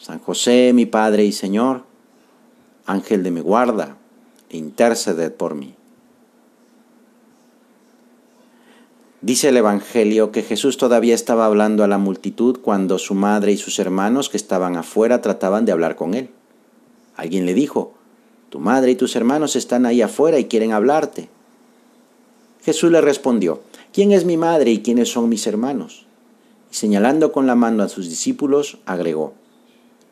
San José, mi Padre y Señor, Ángel de mi guarda, interceded por mí. Dice el Evangelio que Jesús todavía estaba hablando a la multitud cuando su madre y sus hermanos que estaban afuera trataban de hablar con él. Alguien le dijo, tu madre y tus hermanos están ahí afuera y quieren hablarte. Jesús le respondió, ¿quién es mi madre y quiénes son mis hermanos? Y señalando con la mano a sus discípulos, agregó,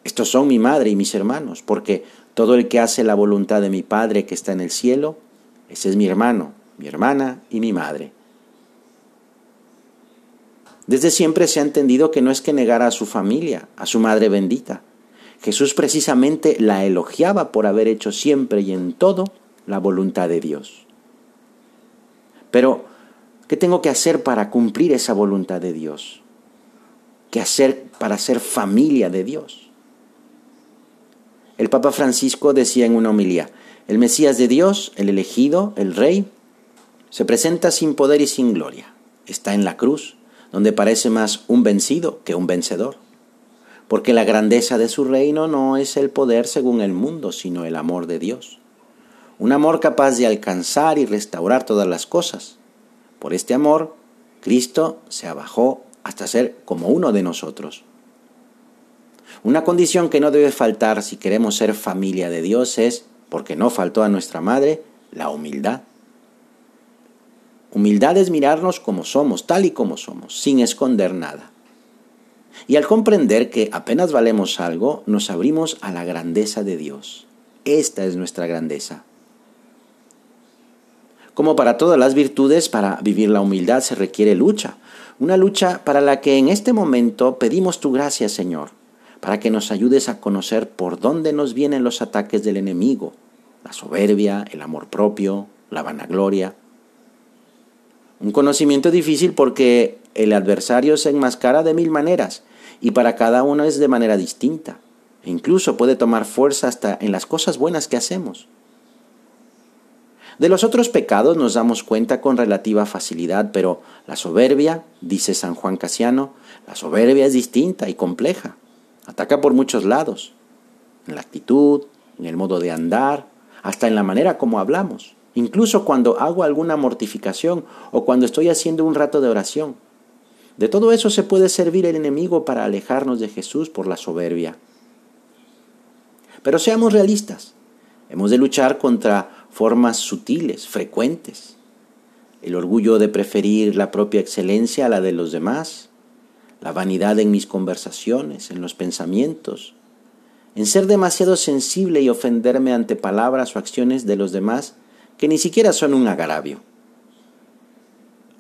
estos son mi madre y mis hermanos, porque todo el que hace la voluntad de mi Padre que está en el cielo, ese es mi hermano, mi hermana y mi madre. Desde siempre se ha entendido que no es que negara a su familia, a su madre bendita. Jesús precisamente la elogiaba por haber hecho siempre y en todo la voluntad de Dios. Pero, ¿qué tengo que hacer para cumplir esa voluntad de Dios? ¿Qué hacer para ser familia de Dios? El Papa Francisco decía en una homilía, el Mesías de Dios, el elegido, el Rey, se presenta sin poder y sin gloria. Está en la cruz, donde parece más un vencido que un vencedor. Porque la grandeza de su reino no es el poder según el mundo, sino el amor de Dios. Un amor capaz de alcanzar y restaurar todas las cosas. Por este amor, Cristo se abajó hasta ser como uno de nosotros. Una condición que no debe faltar si queremos ser familia de Dios es, porque no faltó a nuestra madre, la humildad. Humildad es mirarnos como somos, tal y como somos, sin esconder nada. Y al comprender que apenas valemos algo, nos abrimos a la grandeza de Dios. Esta es nuestra grandeza. Como para todas las virtudes, para vivir la humildad se requiere lucha. Una lucha para la que en este momento pedimos tu gracia, Señor para que nos ayudes a conocer por dónde nos vienen los ataques del enemigo, la soberbia, el amor propio, la vanagloria. Un conocimiento difícil porque el adversario se enmascara de mil maneras y para cada uno es de manera distinta. E incluso puede tomar fuerza hasta en las cosas buenas que hacemos. De los otros pecados nos damos cuenta con relativa facilidad, pero la soberbia, dice San Juan Casiano, la soberbia es distinta y compleja. Ataca por muchos lados, en la actitud, en el modo de andar, hasta en la manera como hablamos, incluso cuando hago alguna mortificación o cuando estoy haciendo un rato de oración. De todo eso se puede servir el enemigo para alejarnos de Jesús por la soberbia. Pero seamos realistas, hemos de luchar contra formas sutiles, frecuentes. El orgullo de preferir la propia excelencia a la de los demás, la vanidad en mis conversaciones, en los pensamientos, en ser demasiado sensible y ofenderme ante palabras o acciones de los demás que ni siquiera son un agravio.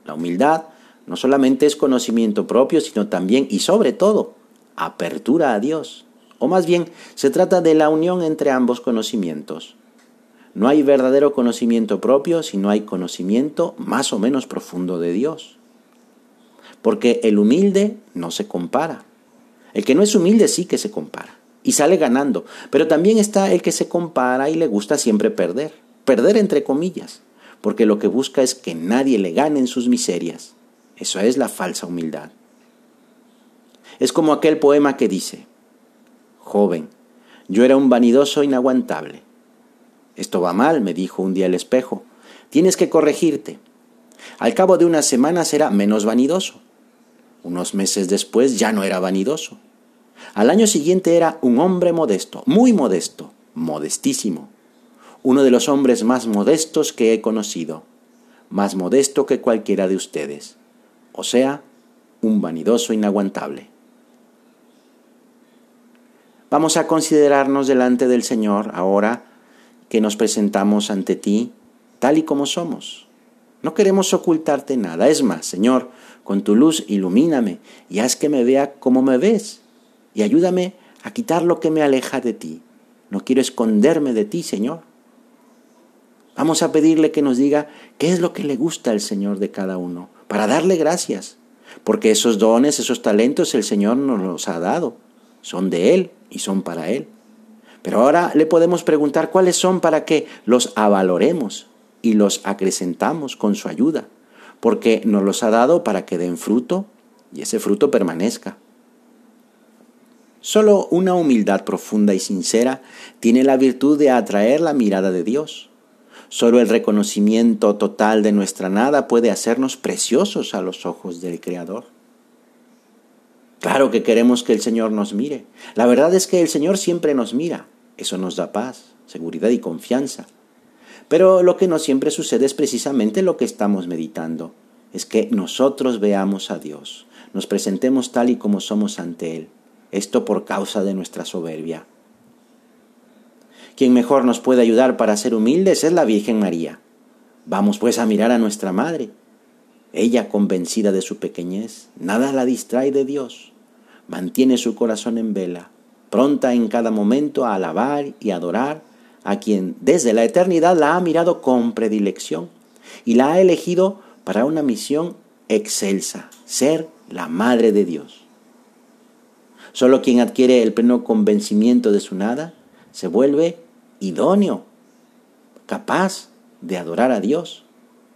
La humildad no solamente es conocimiento propio, sino también y sobre todo apertura a Dios. O más bien, se trata de la unión entre ambos conocimientos. No hay verdadero conocimiento propio si no hay conocimiento más o menos profundo de Dios. Porque el humilde no se compara. El que no es humilde sí que se compara y sale ganando. Pero también está el que se compara y le gusta siempre perder. Perder entre comillas. Porque lo que busca es que nadie le gane en sus miserias. Eso es la falsa humildad. Es como aquel poema que dice, joven, yo era un vanidoso inaguantable. Esto va mal, me dijo un día el espejo. Tienes que corregirte. Al cabo de unas semanas era menos vanidoso. Unos meses después ya no era vanidoso. Al año siguiente era un hombre modesto, muy modesto, modestísimo. Uno de los hombres más modestos que he conocido, más modesto que cualquiera de ustedes. O sea, un vanidoso inaguantable. Vamos a considerarnos delante del Señor ahora que nos presentamos ante ti tal y como somos. No queremos ocultarte nada. Es más, Señor, con tu luz ilumíname y haz que me vea como me ves y ayúdame a quitar lo que me aleja de ti. no quiero esconderme de ti, Señor. Vamos a pedirle que nos diga qué es lo que le gusta al Señor de cada uno, para darle gracias, porque esos dones, esos talentos el Señor nos los ha dado, son de Él y son para Él. Pero ahora le podemos preguntar cuáles son para que los avaloremos y los acrecentamos con su ayuda, porque nos los ha dado para que den fruto y ese fruto permanezca. Solo una humildad profunda y sincera tiene la virtud de atraer la mirada de Dios. Solo el reconocimiento total de nuestra nada puede hacernos preciosos a los ojos del Creador. Claro que queremos que el Señor nos mire. La verdad es que el Señor siempre nos mira. Eso nos da paz, seguridad y confianza. Pero lo que no siempre sucede es precisamente lo que estamos meditando. Es que nosotros veamos a Dios, nos presentemos tal y como somos ante Él esto por causa de nuestra soberbia. Quien mejor nos puede ayudar para ser humildes es la Virgen María. Vamos pues a mirar a nuestra Madre. Ella, convencida de su pequeñez, nada la distrae de Dios. Mantiene su corazón en vela, pronta en cada momento a alabar y adorar a quien desde la eternidad la ha mirado con predilección y la ha elegido para una misión excelsa, ser la Madre de Dios. Solo quien adquiere el pleno convencimiento de su nada se vuelve idóneo, capaz de adorar a Dios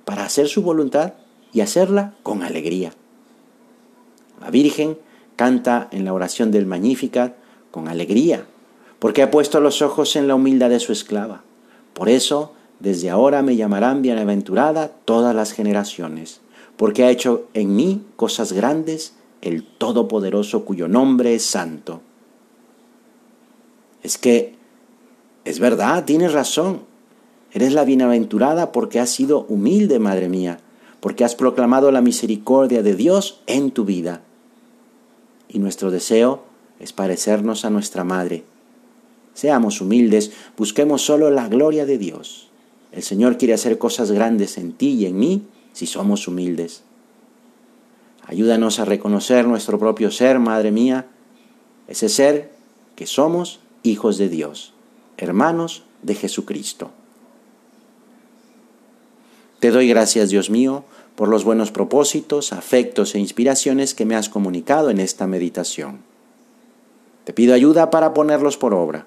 para hacer su voluntad y hacerla con alegría. La Virgen canta en la oración del Magnificat con alegría, porque ha puesto los ojos en la humildad de su esclava. Por eso, desde ahora me llamarán bienaventurada todas las generaciones, porque ha hecho en mí cosas grandes el Todopoderoso cuyo nombre es santo. Es que, es verdad, tienes razón. Eres la bienaventurada porque has sido humilde, Madre mía, porque has proclamado la misericordia de Dios en tu vida. Y nuestro deseo es parecernos a nuestra Madre. Seamos humildes, busquemos solo la gloria de Dios. El Señor quiere hacer cosas grandes en ti y en mí si somos humildes. Ayúdanos a reconocer nuestro propio ser, Madre mía, ese ser que somos hijos de Dios, hermanos de Jesucristo. Te doy gracias, Dios mío, por los buenos propósitos, afectos e inspiraciones que me has comunicado en esta meditación. Te pido ayuda para ponerlos por obra.